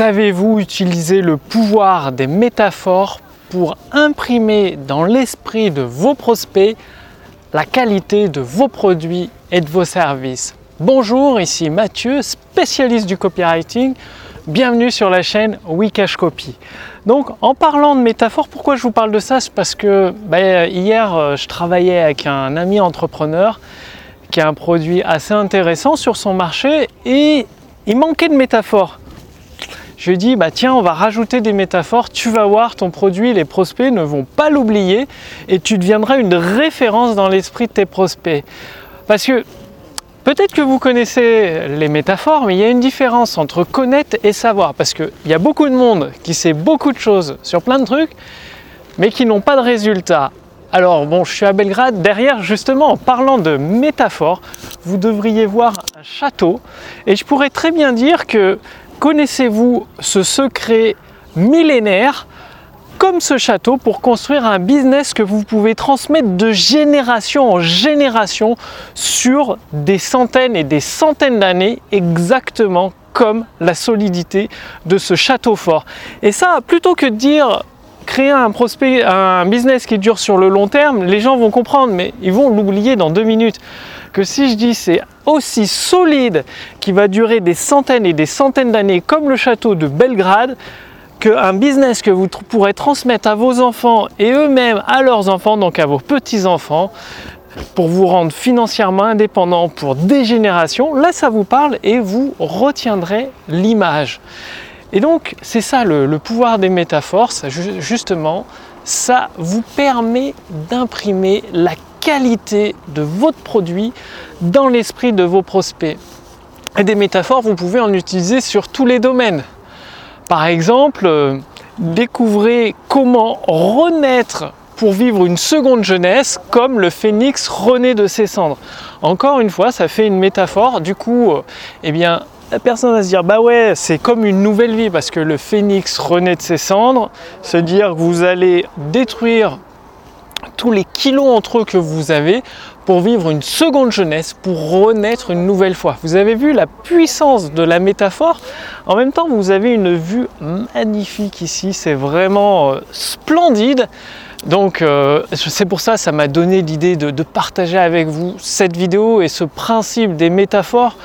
Savez-vous utiliser le pouvoir des métaphores pour imprimer dans l'esprit de vos prospects la qualité de vos produits et de vos services? Bonjour, ici Mathieu, spécialiste du copywriting. Bienvenue sur la chaîne Wikash Copy. Donc en parlant de métaphores, pourquoi je vous parle de ça? C'est parce que ben, hier euh, je travaillais avec un ami entrepreneur qui a un produit assez intéressant sur son marché et il manquait de métaphores. Je lui bah tiens, on va rajouter des métaphores, tu vas voir, ton produit, les prospects ne vont pas l'oublier et tu deviendras une référence dans l'esprit de tes prospects. Parce que peut-être que vous connaissez les métaphores, mais il y a une différence entre connaître et savoir. Parce qu'il y a beaucoup de monde qui sait beaucoup de choses sur plein de trucs, mais qui n'ont pas de résultats. Alors bon, je suis à Belgrade, derrière justement en parlant de métaphores, vous devriez voir un château et je pourrais très bien dire que connaissez-vous ce secret millénaire comme ce château pour construire un business que vous pouvez transmettre de génération en génération sur des centaines et des centaines d'années exactement comme la solidité de ce château fort. Et ça, plutôt que de dire créer un prospect, un business qui dure sur le long terme, les gens vont comprendre, mais ils vont l'oublier dans deux minutes. Que si je dis c'est aussi solide, qui va durer des centaines et des centaines d'années, comme le château de Belgrade, qu'un business que vous pourrez transmettre à vos enfants et eux-mêmes à leurs enfants, donc à vos petits-enfants, pour vous rendre financièrement indépendant pour des générations, là ça vous parle et vous retiendrez l'image. Et donc, c'est ça le, pouvoir des métaphores, justement, ça vous permet d'imprimer la qualité de votre produit dans l'esprit de vos prospects. Et des métaphores, vous pouvez en utiliser sur tous les domaines. Par exemple, euh, découvrez comment renaître pour vivre une seconde jeunesse comme le phénix renaît de ses cendres. Encore une fois, ça fait une métaphore. Du coup, euh, eh bien, la personne va se dire bah ouais c'est comme une nouvelle vie parce que le phénix renaît de ses cendres, se dire que vous allez détruire tous les kilos entre eux que vous avez pour vivre une seconde jeunesse, pour renaître une nouvelle fois. Vous avez vu la puissance de la métaphore? En même temps, vous avez une vue magnifique ici. C'est vraiment euh, splendide. Donc euh, c'est pour ça ça m'a donné l'idée de, de, partager avec vous cette vidéo et ce principe des métaphores.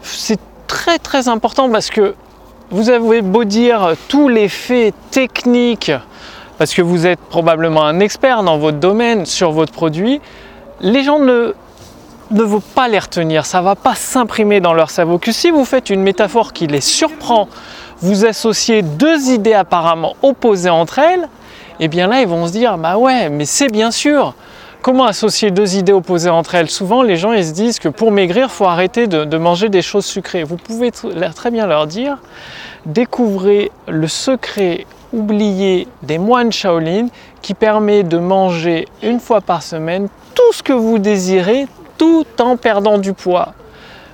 C'est très très important parce que vous avez beau dire tous les faits techniques, parce que vous êtes probablement un expert dans votre domaine, sur votre produit, les gens ne, ne vont pas les retenir, ça ne va pas s'imprimer dans leur cerveau. Si vous faites une métaphore qui les surprend, vous associez deux idées apparemment opposées entre elles, et eh bien là ils vont se dire, bah ouais, mais c'est bien sûr, Comment associer deux idées opposées entre elles? Souvent, les gens ils se disent que pour maigrir, il faut arrêter de, manger des choses sucrées. Vous pouvez très bien leur dire découvrez le secret oublié des moines Shaolin qui permet de manger une fois par semaine tout ce que vous désirez tout en perdant du poids.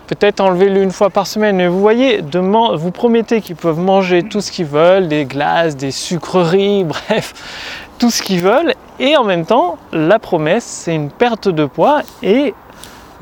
Peut-être enlever-le une fois par semaine, mais vous voyez, vous promettez qu'ils peuvent manger tout ce qu'ils veulent, des glaces, des sucreries, bref, tout ce qu'ils veulent. Et en même temps, la promesse, c'est une perte de poids et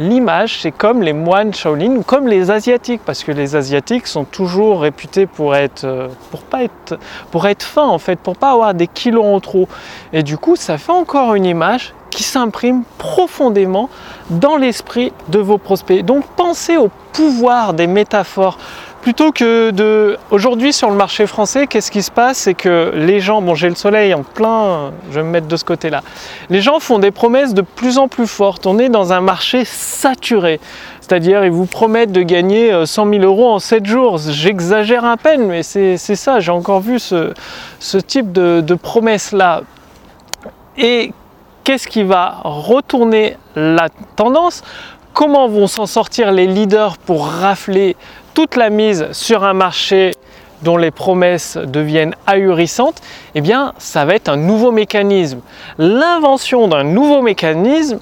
l'image, c'est comme les moines Shaolin, comme les asiatiques, parce que les asiatiques sont toujours réputés pour être, euh, pour pas être, pour être fins en fait, pour pas avoir des kilos en trop. Et du coup, ça fait encore une image qui s'imprime profondément dans l'esprit de vos prospects. Donc pensez au pouvoir des métaphores. Plutôt que de... Aujourd'hui sur le marché français, qu'est-ce qui se passe? C'est que les gens, bon j'ai le soleil en plein, je vais me mettre de ce côté-là, les gens font des promesses de plus en plus fortes. On est dans un marché saturé. C'est-à-dire, ils vous promettent de gagner 100 euh, 000 euros en 7 jours. J'exagère à peine, mais c'est ça. J'ai encore vu ce, type de, de promesses-là. Et qu'est-ce qui va retourner la tendance? Comment vont s'en sortir les leaders pour rafler toute la mise sur un marché dont les promesses deviennent ahurissantes, eh bien, ça va être un nouveau mécanisme. L'invention d'un nouveau mécanisme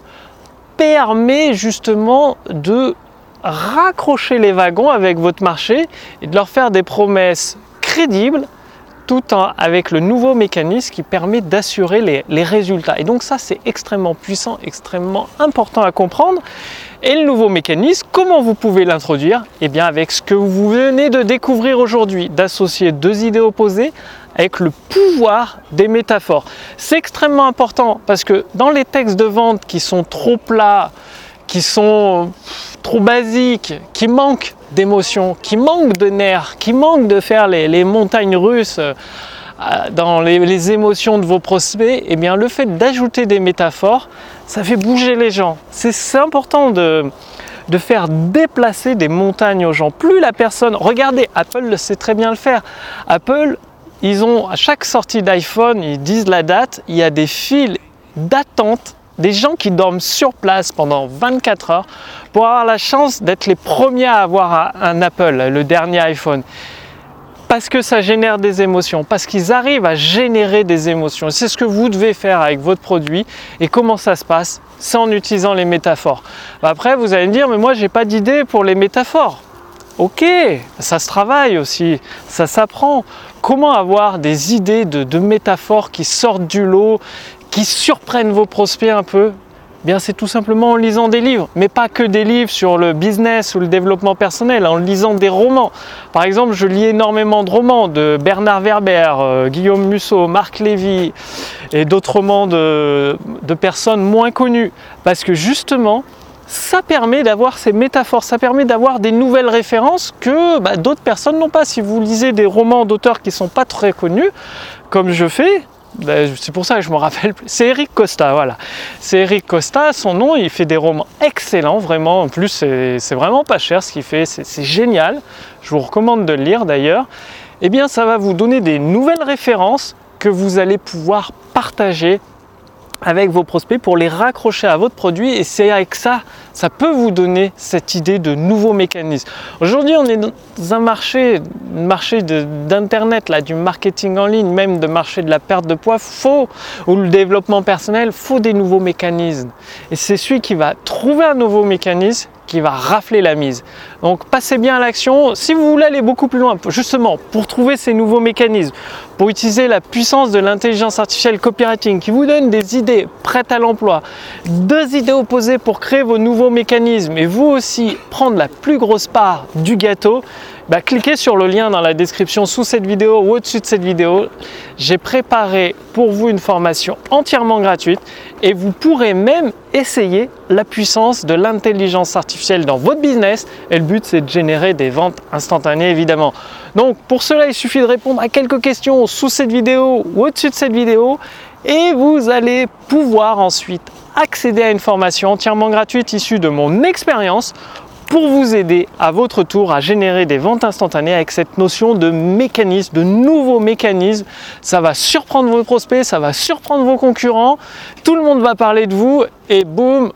permet justement de raccrocher les wagons avec votre marché et de leur faire des promesses crédibles tout avec le nouveau mécanisme qui permet d'assurer les, les résultats. Et donc ça, c'est extrêmement puissant, extrêmement important à comprendre. Et le nouveau mécanisme, comment vous pouvez l'introduire? Eh bien avec ce que vous venez de découvrir aujourd'hui, d'associer deux idées opposées avec le pouvoir des métaphores. C'est extrêmement important parce que dans les textes de vente qui sont trop plats, qui sont trop basiques, qui manquent d'émotions, qui manquent de nerfs, qui manquent de faire les, montagnes russes euh, dans les, émotions de vos prospects, eh bien le fait d'ajouter des métaphores, ça fait bouger les gens. C'est important de, de faire déplacer des montagnes aux gens. Plus la personne, regardez, Apple sait très bien le faire. Apple ils ont à chaque sortie d'iPhone, ils disent la date, il y a des files d'attente, des gens qui dorment sur place pendant 24 heures pour avoir la chance d'être les premiers à avoir un Apple, le dernier iPhone. Parce que ça génère des émotions, parce qu'ils arrivent à générer des émotions. C'est ce que vous devez faire avec votre produit. Et comment ça se passe? C'est en utilisant les métaphores. Après, vous allez me dire, mais moi, j'ai pas d'idée pour les métaphores. Ok, ça se travaille aussi, ça s'apprend. Comment avoir des idées de, métaphores qui sortent du lot, qui surprennent vos prospects un peu eh Bien, c'est tout simplement en lisant des livres, mais pas que des livres sur le business ou le développement personnel, en lisant des romans. Par exemple, je lis énormément de romans de Bernard Werber, euh, Guillaume Musso, Marc Lévy et d'autres romans de personnes moins connues, parce que justement, ça permet d'avoir ces métaphores, ça permet d'avoir des nouvelles références que bah, d'autres personnes n'ont pas. Si vous lisez des romans d'auteurs qui ne sont pas très connus, comme je fais, c'est pour ça que je me rappelle plus. C'est Eric Costa, voilà. C'est Eric Costa, son nom, il fait des romans excellents, vraiment. En plus, c'est vraiment pas cher ce qu'il fait, c'est génial. Je vous recommande de le lire d'ailleurs. Eh bien, ça va vous donner des nouvelles références que vous allez pouvoir partager avec vos prospects pour les raccrocher à votre produit et c'est avec ça, ça peut vous donner cette idée de nouveaux mécanismes. Aujourd'hui, on est dans un marché, marché d'internet là, du marketing en ligne, même de marché de la perte de poids, faut ou le développement personnel, faut des nouveaux mécanismes. Et c'est celui qui va trouver un nouveau mécanisme qui va rafler la mise. Donc passez bien à l'action. Si vous voulez aller beaucoup plus loin, justement, pour trouver ces nouveaux mécanismes, pour utiliser la puissance de l'intelligence artificielle copywriting qui vous donne des idées prêtes à l'emploi, deux idées opposées pour créer vos nouveaux mécanismes et vous aussi prendre la plus grosse part du gâteau, bah, cliquez sur le lien dans la description sous cette vidéo ou au-dessus de cette vidéo. J'ai préparé pour vous une formation entièrement gratuite et vous pourrez même essayer la puissance de l'intelligence artificielle dans votre business. Et le but, c'est de générer des ventes instantanées, évidemment. Donc, pour cela, il suffit de répondre à quelques questions sous cette vidéo ou au-dessus de cette vidéo et vous allez pouvoir ensuite accéder à une formation entièrement gratuite issue de mon expérience pour vous aider à votre tour à générer des ventes instantanées avec cette notion de mécanisme, de nouveaux mécanismes. Ça va surprendre vos prospects, ça va surprendre vos concurrents, tout le monde va parler de vous et boum,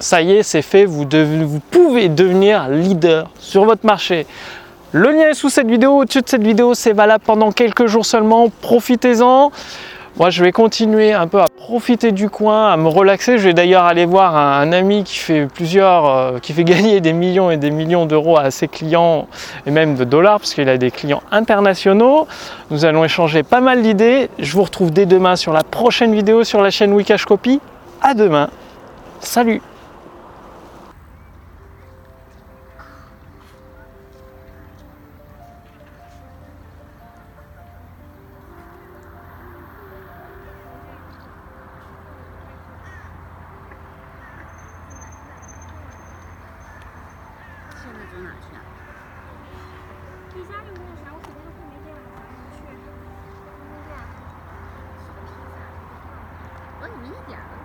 ça y est, c'est fait, vous, vous pouvez devenir leader sur votre marché. Le lien est sous cette vidéo, au-dessus de cette vidéo, c'est valable pendant quelques jours seulement, profitez-en. Moi, je vais continuer un peu à profiter du coin, à me relaxer. Je vais d'ailleurs aller voir un, ami qui fait plusieurs, euh, qui fait gagner des millions et des millions d'euros à ses clients et même de dollars parce qu'il a des clients internationaux. Nous allons échanger pas mal d'idées. Je vous retrouve dès demain sur la prochaine vidéo sur la chaîne Wikash Copy. À demain. Salut. 想去哪？家里没有啥，我肯定会没电脑玩去。明天点，吃个披萨。我你明天点。